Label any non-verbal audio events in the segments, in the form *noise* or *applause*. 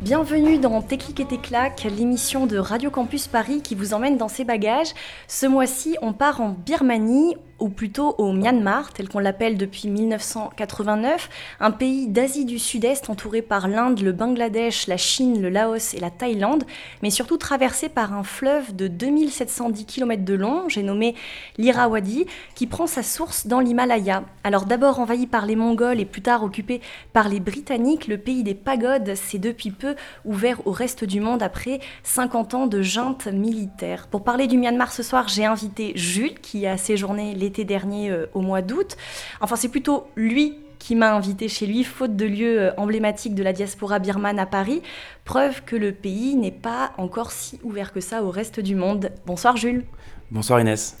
Bienvenue dans Tes clics et claques, l'émission de Radio Campus Paris qui vous emmène dans ses bagages. Ce mois-ci, on part en Birmanie, ou plutôt au Myanmar, tel qu'on l'appelle depuis 1989, un pays d'Asie du Sud-Est entouré par l'Inde, le Bangladesh, la Chine, le Laos et la Thaïlande, mais surtout traversé par un fleuve de 2710 km de long, j'ai nommé l'Irrawaddy, qui prend sa source dans l'Himalaya. Alors d'abord envahi par les Mongols et plus tard occupé par les Britanniques, le pays des pagodes s'est depuis peu ouvert au reste du monde après 50 ans de junte militaire. Pour parler du Myanmar ce soir, j'ai invité Jules, qui a séjourné l'été dernier euh, au mois d'août. Enfin, c'est plutôt lui qui m'a invité chez lui, faute de lieu euh, emblématique de la diaspora birmane à Paris. Preuve que le pays n'est pas encore si ouvert que ça au reste du monde. Bonsoir Jules. Bonsoir Inès.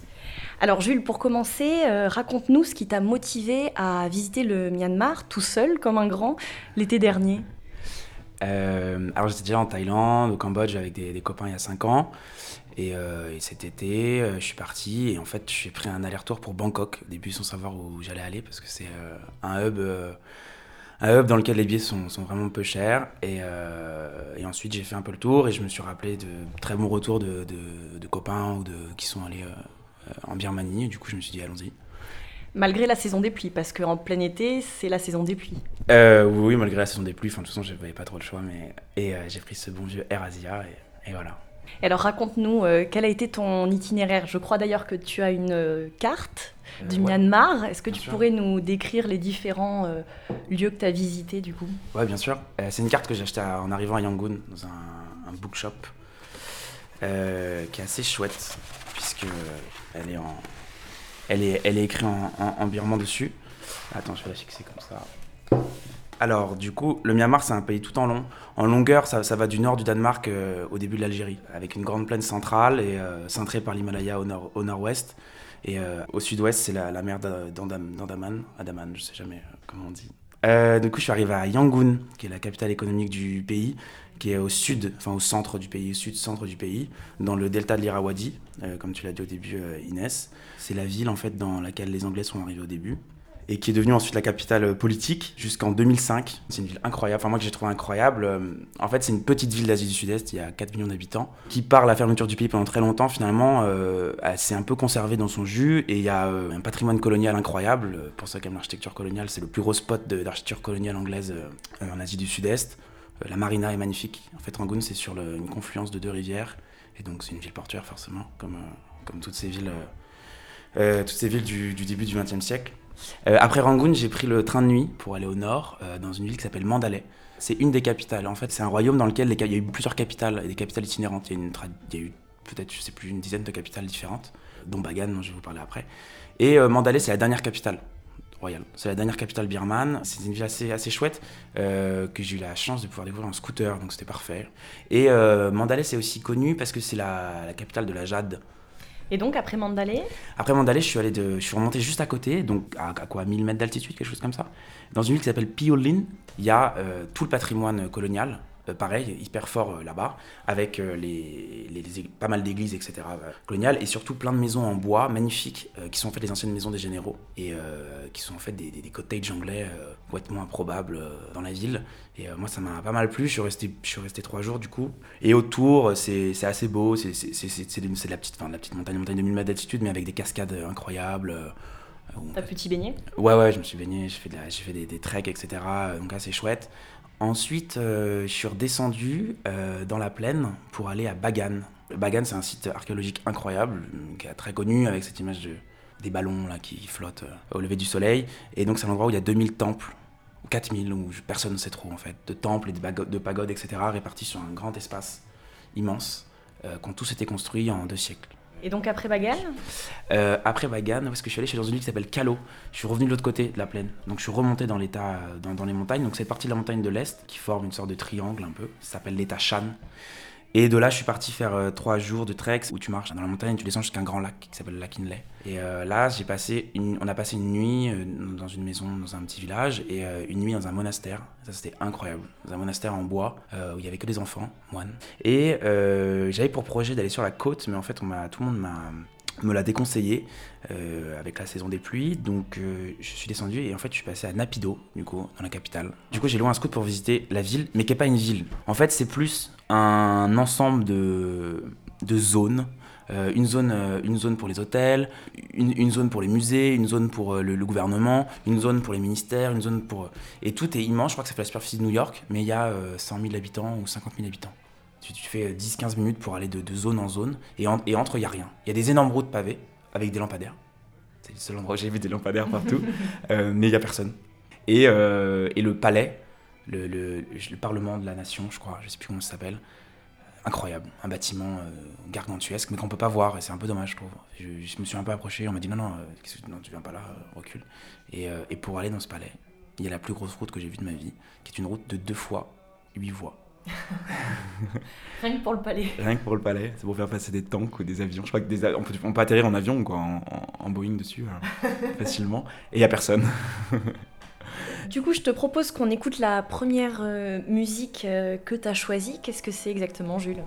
Alors Jules, pour commencer, euh, raconte-nous ce qui t'a motivé à visiter le Myanmar tout seul, comme un grand, l'été dernier. Euh, alors j'étais déjà en Thaïlande, au Cambodge avec des, copains il y a 5 ans. Et, euh, et cet été, euh, je suis parti et en fait j'ai pris un aller-retour pour Bangkok, au début sans savoir où j'allais aller parce que c'est euh, un hub un hub dans lequel les billets sont, sont vraiment peu chers. Et, et ensuite j'ai fait un peu le tour et je me suis rappelé de très bons retours de, de- de copains ou de, qui sont allés en Birmanie. Du coup je me suis dit allons-y. Malgré la saison des pluies, parce qu'en plein été, c'est la saison des pluies. Euh, oui, oui, malgré la saison des pluies, enfin, de toute façon j'avais pas trop le choix. Mais... Et euh, j'ai pris ce bon vieux Air Asia et, et voilà. Et alors raconte-nous, euh, quel a été ton itinéraire? Je crois d'ailleurs que tu as une carte du ouais. Myanmar. Est-ce que Bien tu sûr. pourrais nous décrire les différents lieux que tu as visités du coup? Ouais, bien sûr. C'est une carte que j'ai achetée en arrivant à Yangon, dans un, un bookshop, qui est assez chouette, puisque elle est en, elle est, elle écrite en, birman dessus. Attends, je vais la fixer comme ça. Alors, du coup, le Myanmar, c'est un pays tout en long. En longueur, ça, va du nord du Danemark euh, au début de l'Algérie, avec une grande plaine centrale et euh, cintrée par l'Himalaya au, nord, au nord-ouest. Et euh, au sud-ouest, c'est la, la mer d'A- d'Andam- d'Andaman. Andaman, je sais jamais euh, comment on dit. Du coup, je suis arrivé à Yangon, qui est la capitale économique du pays, qui est au sud, enfin au centre du pays, au sud-centre du pays, dans le delta de l'Irrawaddy, euh, comme tu l'as dit au début, euh, Inès. C'est la ville en fait dans laquelle les Anglais sont arrivés au début et qui est devenue ensuite la capitale euh, politique jusqu'en 2005. C'est une ville incroyable, enfin moi que j'ai trouvé incroyable. En fait, c'est une petite ville d'Asie du Sud-Est, il y a 4 millions d'habitants, qui par la fermeture du pays pendant très longtemps, finalement, euh, s'est un peu conservée dans son jus et il y a un patrimoine colonial incroyable. Pour qui aiment l'architecture coloniale, c'est le plus gros spot d'architecture coloniale anglaise en Asie du Sud-Est. Euh, La marina est magnifique. En fait, Rangoon, c'est sur une confluence de deux rivières et donc c'est une ville portuaire forcément, comme, euh, toutes ces villes, euh, du, début du XXe siècle. Après Rangoon, j'ai pris le train de nuit pour aller au nord, dans une ville qui s'appelle Mandalay. C'est une des capitales. En fait, c'est un royaume dans lequel il y a eu plusieurs capitales, et des capitales itinérantes. Il y a, eu peut-être, je sais plus, une dizaine de capitales différentes, dont Bagan, dont je vais vous parler après. Et Mandalay, c'est la dernière capitale royale. C'est la dernière capitale birmane. C'est une ville assez, assez chouette euh, que j'ai eu la chance de pouvoir découvrir en scooter, donc c'était parfait. Et euh, Mandalay, c'est aussi connu parce que c'est la, la capitale de la jade. Et donc après Mandalay, Après Mandalay, je suis, allé de, je suis remonté juste à côté, donc à, à quoi 1000 mètres d'altitude, quelque chose comme ça. Dans une ville qui s'appelle Piolin, il y a euh, tout le patrimoine colonial, euh, pareil, hyper fort euh, là-bas, avec euh, les, les- pas mal d'églises, etc. coloniales, et surtout plein de maisons en bois magnifiques, qui sont en fait les anciennes maisons des généraux, et qui sont en fait des, des, des cottages anglais complètement improbables dans la ville. Et moi, ça m'a pas mal plu. Je suis resté, je suis resté trois jours du coup. Et autour, c'est assez beau. C'est de la petite, enfin, de la petite montagne, montagne de 1000 mètres d'altitude, mais avec des cascades incroyables. t'as pu t'y baigner? Ouais, ouais, je me suis baigné, j'ai fait, de la- fait des, des treks, etc. Donc assez chouette. Ensuite, euh, je suis redescendu euh, dans la plaine pour aller à Bagan. Bagan, c'est un site archéologique incroyable, euh, très connu avec cette image de, des ballons qui flottent au lever du soleil. Et donc, c'est un endroit où il y a 2000 temples, ou 4000, où personne ne sait trop en fait, de temples et de, de pagodes, etc., répartis sur un grand espace immense, qui ont tous été construits en deux siècles. Et donc après Bagan Euh, après Bagan, est-ce que je suis allé Je suis dans une ville qui s'appelle Calo. Je suis revenu de l'autre côté de la plaine. Donc je suis remonté dans l'état, euh, dans les montagnes. Donc cette partie de la montagne de l'Est qui forme une sorte de triangle un peu. Ça s'appelle l'état Shan. Et de là, je suis parti faire euh, trois jours de trek où tu marches dans la montagne, tu descends jusqu'à un grand lac qui s'appelle le lac. Et euh, là, j'ai passé une, on a passé une nuit euh, dans une maison, dans un petit village, et une nuit dans un monastère. Ça, c'était incroyable. Dans un monastère en bois où il y avait que des enfants, moines. Et j'avais pour projet d'aller sur la côte, mais en fait, on tout le monde m'a me l'a déconseillé euh, avec la saison des pluies. Donc euh, je suis descendu et en fait je suis passé à Napido, du coup, dans la capitale. Du coup j'ai loué un scout pour visiter la ville, mais qui n'est pas une ville. En fait c'est plus un ensemble de, de zones. Euh, une, zone, une zone pour les hôtels, une, une zone pour les musées, une zone pour le, gouvernement, une zone pour les ministères, une zone pour... Et tout est immense, je crois que ça fait la superficie de New York, mais il y a euh, 100 000 habitants ou 50 000 habitants. Tu, tu fais 10-15 minutes pour aller de, de zone en zone, et, en- et entre, il n'y a rien. Il y a des énormes routes pavées avec des lampadaires. C'est le seul endroit où j'ai vu des lampadaires partout, *laughs* Euh, mais il n'y a personne. Et, euh, et le palais, le, le- le parlement de la nation, je crois, je sais plus comment ça s'appelle, incroyable, un bâtiment euh, gargantuesque, mais qu'on peut pas voir, et c'est un peu dommage, je trouve. Je, je me suis un peu approché, on m'a dit non, non, euh, que- non tu viens pas là, euh, recule. Et, euh, et pour aller dans ce palais, il y a la plus grosse route que j'ai vue de ma vie, qui est une route de deux fois huit voies. *laughs* Rien que pour le palais. Rien que pour le palais, c'est pour faire passer des tanks ou des avions. Je crois que des a- on, peut, on peut atterrir en avion, quoi, en, en- en Boeing dessus, euh, *laughs* facilement. Et il n'y a personne. Du coup, je te propose qu'on écoute la première euh, musique euh, que tu as choisie. Qu'est-ce que c'est exactement, Jules?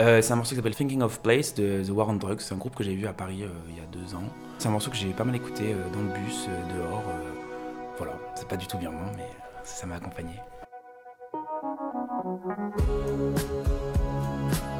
Euh, c'est un morceau qui s'appelle Thinking of Place de The War on Drugs. C'est un groupe que j'ai vu à Paris euh, il y a deux ans. C'est un morceau que j'ai pas mal écouté euh, dans le bus, euh, dehors. euh, voilà, c'est pas du tout birman, mais euh, ça m'a accompagné. We'll be.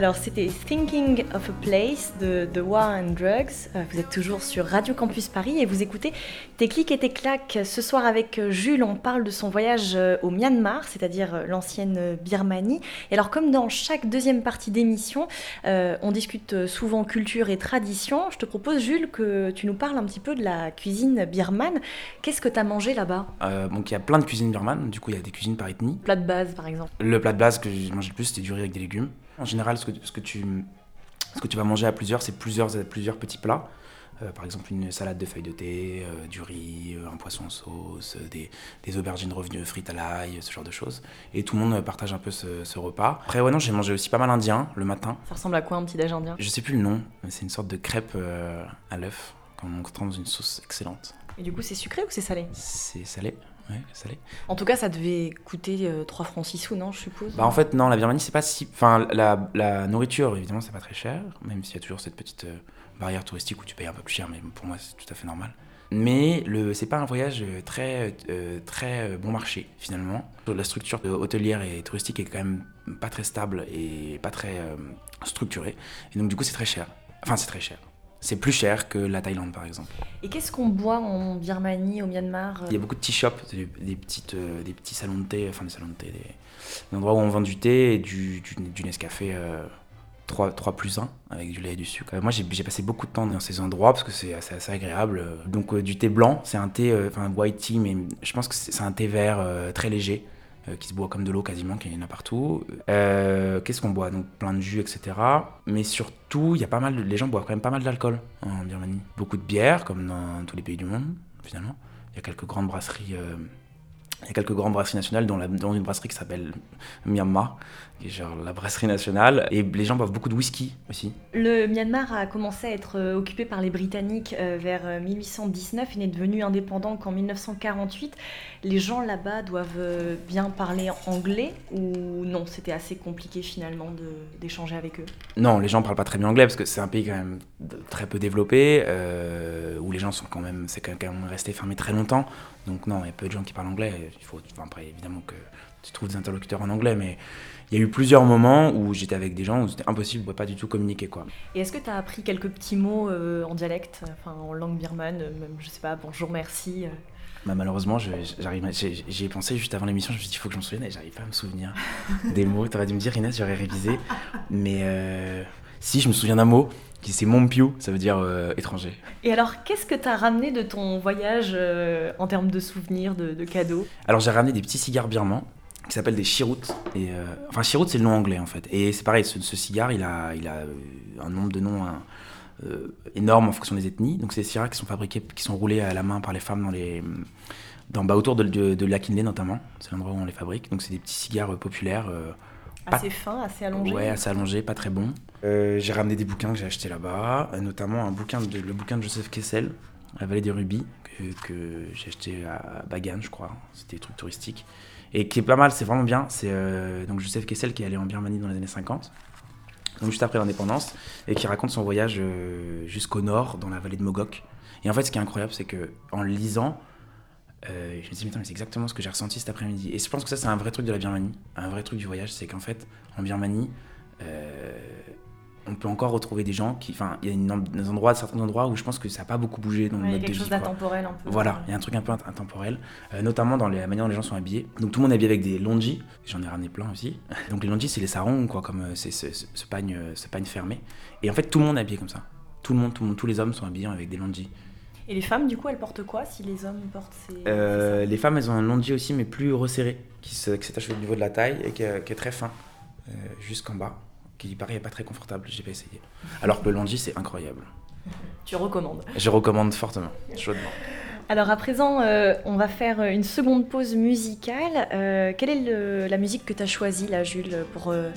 Alors, c'était Thinking of a Place de The War and Drugs. Euh, Vous êtes toujours sur Radio Campus Paris et vous écoutez Tes clics et tes claques. Ce soir, avec euh, Jules, on parle de son voyage euh, au Myanmar, c'est-à-dire l'ancienne Birmanie. Et alors, comme dans chaque deuxième partie d'émission, euh, on discute souvent culture et tradition, je te propose, Jules, que tu nous parles un petit peu de la cuisine birmane. Qu'est-ce que tu as mangé là-bas? Euh, donc il y a plein de cuisines birmanes, du coup il y a des cuisines par ethnie. Plat de base, par exemple. Le plat de base que j'ai mangé le plus, c'était du riz avec des légumes. En général, ce que, ce que, tu, ce que tu vas manger à plusieurs, c'est plusieurs, plusieurs petits plats. Euh, par exemple, une salade de feuilles de thé, euh, du riz, euh, un poisson en sauce, des, des aubergines revenues frites à l'ail, ce genre de choses. Et tout le monde partage un peu ce, ce repas. Après, ouais, non, j'ai mangé aussi pas mal indien le matin. Ça ressemble à quoi un petit déj indien? Je sais plus le nom, mais c'est une sorte de crêpe à l'œuf qu'on trempe dans une sauce excellente. Et du coup, c'est sucré ou c'est salé? C'est salé Ouais, salé. En tout cas, ça devait coûter euh, 3 francs 6 sous, non, je suppose? Bah en fait non, la Birmanie c'est pas si... Enfin la, la nourriture évidemment c'est pas très cher, même s'il y a toujours cette petite euh, barrière touristique où tu payes un peu plus cher, mais pour moi c'est tout à fait normal. Mais le c'est pas un voyage euh, très euh, très bon marché finalement. La structure hôtelière et touristique est quand même pas très stable et pas très structurée. Et donc du coup c'est très cher. Enfin c'est très cher. C'est plus cher que la Thaïlande par exemple. Et qu'est-ce qu'on boit en Birmanie, au Myanmar Il y a beaucoup de tea shops, des, des petites, euh, des petits salons de thé, enfin des salons de thé, des, des endroits où on vend du thé et du, du, du Nescafé euh, 3, 3 plus 1 avec du lait et du sucre. Euh, moi j'ai passé beaucoup de temps dans ces endroits parce que c'est assez, assez agréable. Donc euh, du thé blanc, c'est un thé, euh, enfin white tea, mais je pense que c'est un thé vert euh, très léger euh, qui se boit comme de l'eau quasiment, qu'il y en a partout. Euh, Qu'est-ce qu'on boit? Donc plein de jus, etc. Mais surtout, il y a pas mal, les gens boivent quand même pas mal d'alcool en Birmanie. Beaucoup de bière, comme dans tous les pays du monde, finalement. Il y a quelques grandes brasseries euh, Il y a quelques grandes brasseries nationales, dont, la, dont une brasserie qui s'appelle Myanmar, qui est genre la brasserie nationale. Et les gens boivent beaucoup de whisky aussi. Le Myanmar a commencé à être euh, occupé par les Britanniques euh, vers euh, 1819 et n'est devenu indépendant qu'en 1948. Les gens là-bas doivent euh, bien parler anglais ou non? C'était assez compliqué finalement d'échanger avec eux. Non, les gens parlent pas très bien anglais parce que c'est un pays quand même très peu développé, euh, où les gens sont quand même, c'est quand même resté fermé très longtemps. Donc non, il y a peu de gens qui parlent anglais. Il faut, enfin, après évidemment que tu trouves des interlocuteurs en anglais, mais il y a eu plusieurs moments où j'étais avec des gens où c'était impossible, pouvait pas du tout communiquer quoi. Et est-ce que tu as appris quelques petits mots euh, en dialecte, enfin en langue birmane, euh, même je sais pas, bonjour, merci euh. Bah, malheureusement, j'arrive, j'y ai pensé juste avant l'émission. Je me suis dit, il faut que j'en souvienne et j'arrive pas à me souvenir *laughs* des mots. T'aurais dû me dire, Inès, j'aurais révisé. Mais euh, si, je me souviens d'un mot qui c'est Mompiu, ça veut dire euh, étranger. Et alors, qu'est-ce que tu as ramené de ton voyage euh, en termes de souvenirs, de, de cadeaux? Alors j'ai ramené des petits cigares birmans qui s'appellent des chiroutes. Et, euh, enfin, chiroute, c'est le nom anglais en fait. Et c'est pareil, ce, ce cigare, il a, il a un nombre de noms hein, énorme en fonction des ethnies. Donc c'est des cigares qui sont fabriqués, qui sont roulés à la main par les femmes dans les, dans, bah, autour de, de, notamment. C'est l'endroit où on les fabrique. Donc c'est des petits cigares populaires. euh, Pas- Assez fin, assez allongé Ouais, assez allongé, pas très bon. Euh, j'ai ramené des bouquins que j'ai achetés là-bas, euh, notamment un bouquin de, le bouquin de Joseph Kessel, La vallée des rubis, que, j'ai acheté à Bagan, je crois. C'était des trucs touristiques. Et qui est pas mal, c'est vraiment bien. C'est euh, donc Joseph Kessel qui est allé en Birmanie dans les années 50, donc juste après l'indépendance, et qui raconte son voyage jusqu'au nord, dans la vallée de Mogok. Et en fait, ce qui est incroyable, c'est que en le lisant, je me dis, mais, mais c'est exactement ce que j'ai ressenti cet après-midi. Et je pense que ça, c'est un vrai truc de la Birmanie, un vrai truc du voyage, c'est qu'en fait, en Birmanie, on peut encore retrouver des gens qui. Enfin, il y a une- des endroits, certains endroits où je pense que ça n'a pas beaucoup bougé dans Ouais, le il y a quelque chose d'intemporel un peu. Voilà, il y a un truc un peu int- intemporel, euh, notamment dans la manière dont les gens sont habillés. Donc tout le monde est habillé avec des longis, j'en ai ramené plein aussi. *laughs* Donc les longis, c'est les sarongs, quoi, comme euh, c'est ce, ce- ce pagne, euh, ce pagne fermé. Et en fait, tout le monde est habillé comme ça. Tout le monde, tout le monde, tous les hommes sont habillés avec des longis. Et les femmes, du coup, elles portent quoi si les hommes portent ces. Euh, les femmes, elles ont un longi aussi, mais plus resserré, qui s'attache au niveau de la taille et qui est, qui est très fin, euh, jusqu'en bas, qui paraît pas très confortable, j'ai pas essayé. Alors que le longi, c'est incroyable. Tu recommandes. Je recommande fortement, chaudement. Alors à présent, euh, on va faire une seconde pause musicale. Euh, quelle est le- la musique que tu as choisie, là, Jules, pour euh,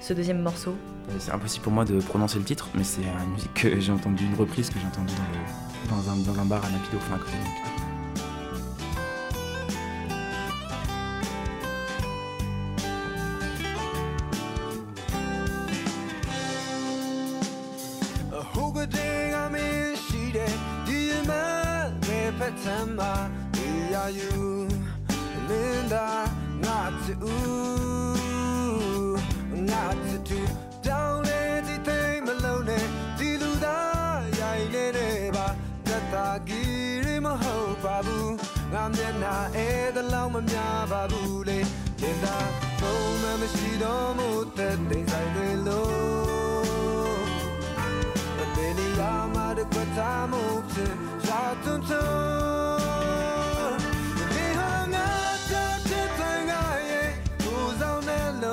ce deuxième morceau? C'est impossible pour moi de prononcer le titre, mais c'est une musique que j'ai entendue, une reprise que j'ai entendue dans, le- dans un, dans un bar à Napido, enfin à côté de Napido. September ဒီရယူလင်းတာငါတူငါတူတောင်းလေဒီသိမလုံးနဲ့ဒီလူသားရိုင်နေနေပါတတကီရီမဟုတ်ပါဘူးငါမျက်နှာအဲတလောက်မများပါဘူးလေတင်တာဘုံမရှိတော့မှုတဲ့တိမ်ဆိုင်တွေလို့ဘယ်နေရာမှာတကွတာမှုဖြစ် tout temps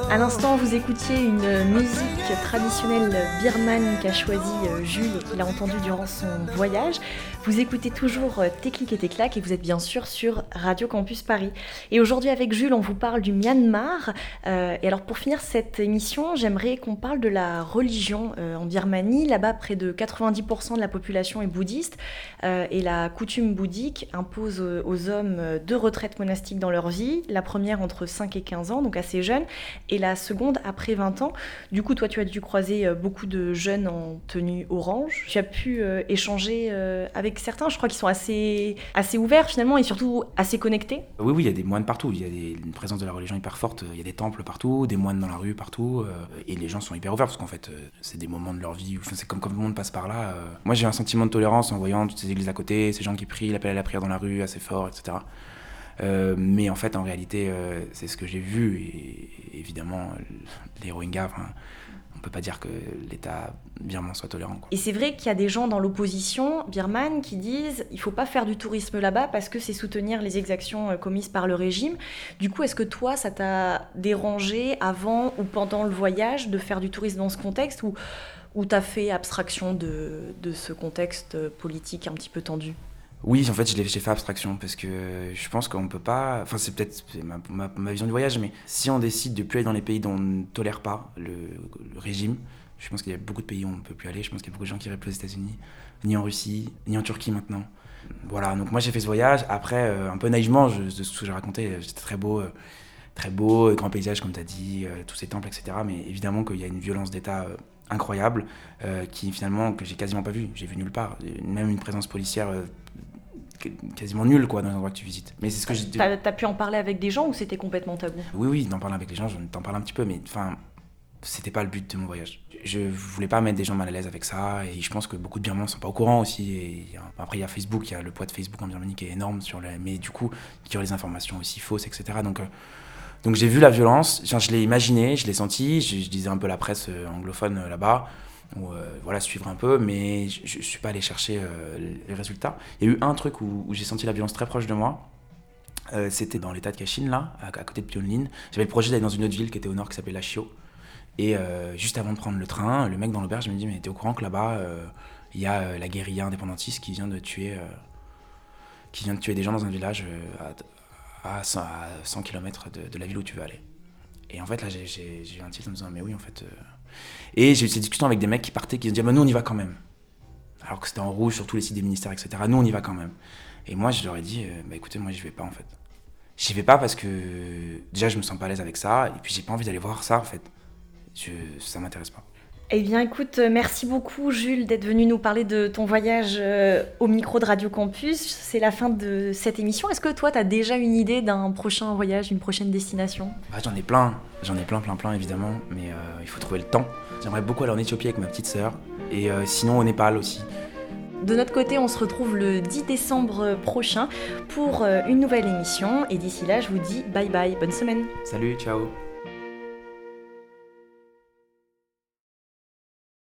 À l'instant, vous écoutiez une musique traditionnelle birmane qu'a choisie euh, Jules et qu'il a entendue durant son voyage. Vous écoutez toujours euh, clics et claques et vous êtes bien sûr sur Radio Campus Paris. Et aujourd'hui avec Jules, on vous parle du Myanmar. Euh, et alors pour finir cette émission, j'aimerais qu'on parle de la religion en Birmanie. Là-bas, près de 90% de la population est bouddhiste et la coutume bouddhique impose aux hommes deux retraites monastiques dans leur vie. La première entre 5 et 15 ans, donc assez jeune, et la seconde après 20 ans. Du coup, toi, tu as dû croiser euh, beaucoup de jeunes en tenue orange. Tu as pu euh, échanger euh, avec certains, je crois qu'ils sont assez, assez ouverts finalement et surtout assez connectés. Oui, oui, il y a des moines partout, il y a une présence de la religion hyper forte, il y a des temples partout, des moines dans la rue partout, et les gens sont hyper ouverts parce qu'en fait, c'est des moments de leur vie, enfin, c'est comme quand le monde passe par là. Moi, j'ai un sentiment de tolérance en voyant toutes ces églises à côté, ces gens qui prient, l'appel à la prière dans la rue assez fort, etc. Euh, mais en fait, en réalité, euh, c'est ce que j'ai vu, et évidemment, les Rohingyas, on peut pas dire que l'État birman soit tolérant. Et c'est vrai qu'il y a des gens dans l'opposition birmane qui disent il faut pas faire du tourisme là-bas parce que c'est soutenir les exactions euh, commises par le régime. Du coup, est-ce que toi, ça t'a dérangé avant ou pendant le voyage de faire du tourisme dans ce contexte ou, ou t'as fait abstraction de, ce contexte politique un petit peu tendu? Oui, en fait, j'ai fait abstraction parce que je pense qu'on peut pas. Enfin, c'est peut-être ma, vision du voyage, mais si on décide de plus aller dans les pays dont on ne tolère pas le, régime, je pense qu'il y a beaucoup de pays où on ne peut plus aller. Je pense qu'il y a beaucoup de gens qui iraient plus aux États-Unis, ni en Russie, ni en Turquie maintenant. Voilà, donc moi j'ai fait ce voyage. Après, euh, un peu naïvement, de ce que j'ai raconté, euh, c'était très beau, euh, très beau, euh, grand paysage comme tu as dit, euh, tous ces temples, etc. Mais évidemment qu'il y a une violence d'État euh, incroyable euh, qui finalement que j'ai quasiment pas vu. J'ai vu nulle part, même une présence policière euh, qu- quasiment nulle quoi dans les endroits que tu visites. Mais c'est ce que j'ai. T'as as pu en parler avec des gens ou c'était complètement tabou? Oui, oui, d'en parler avec les gens, j'en t'en parle un petit peu, mais enfin, c'était pas le but de mon voyage. Je voulais pas mettre des gens mal à l'aise avec ça, et je pense que beaucoup de Birmans sont pas au courant aussi. Et après, il y a Facebook, il y a le poids de Facebook en Birmanie qui est énorme, sur mais du coup, qui ont les informations aussi fausses, etc. Donc, euh, donc j'ai vu la violence, je l'ai imaginé, je l'ai senti, je, lisais un peu la presse euh, anglophone euh, là-bas, euh, voilà, suivre un peu, mais je, je suis pas allé chercher les résultats. Il y a eu un truc où, j'ai senti la violence très proche de moi. C'était dans l'état de Kachin, là, à, côté de Pyongyang. J'avais le projet d'aller dans une autre ville qui était au nord, qui s'appelait Lashio. Et juste avant de prendre le train, le mec dans l'auberge me dit Mais t'es au courant que là-bas, il y a la guérilla indépendantiste qui vient de tuer, qui vient de tuer des gens dans un village à 100, à 100 km de, la ville où tu veux aller. Et en fait, là, j'ai eu un titre en me disant Mais oui, en fait. euh. Et j'ai eu ces discussions avec des mecs qui partaient, qui se disaient bah, Nous, on y va quand même. Alors que c'était en rouge sur tous les sites des ministères, etc. Nous, on y va quand même. Et moi, je leur ai dit euh, Bah écoutez, moi, j'y vais pas en fait. J'y vais pas parce que déjà, je me sens pas à l'aise avec ça, et puis j'ai pas envie d'aller voir ça en fait. Je, ça m'intéresse pas. Eh bien, écoute, euh, merci beaucoup, Jules, d'être venu nous parler de ton voyage euh, au micro de Radio Campus. C'est la fin de cette émission. Est-ce que toi, tu as déjà une idée d'un prochain voyage, une prochaine destination? Bah, j'en ai plein, j'en ai plein, plein, plein évidemment, mais euh, il faut trouver le temps. J'aimerais beaucoup aller en Éthiopie avec ma petite sœur, et euh, sinon au Népal aussi. De notre côté, on se retrouve le 10 décembre prochain pour une nouvelle émission. Et d'ici là, je vous dis bye bye, bonne semaine. Salut, ciao